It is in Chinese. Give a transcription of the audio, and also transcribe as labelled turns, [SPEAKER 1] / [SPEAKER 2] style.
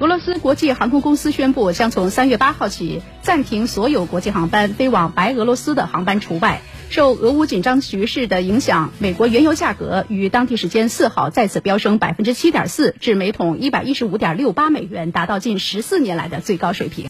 [SPEAKER 1] 俄罗斯国际航空公司宣布将从三月八号起暂停所有国际航班飞往白俄罗斯的航班除外。受俄乌紧张局势的影响美国原油价格于当地时间四号再次飙升百分之七点四至每桶一百一十五点六八美元达到近十四年来的最高水平。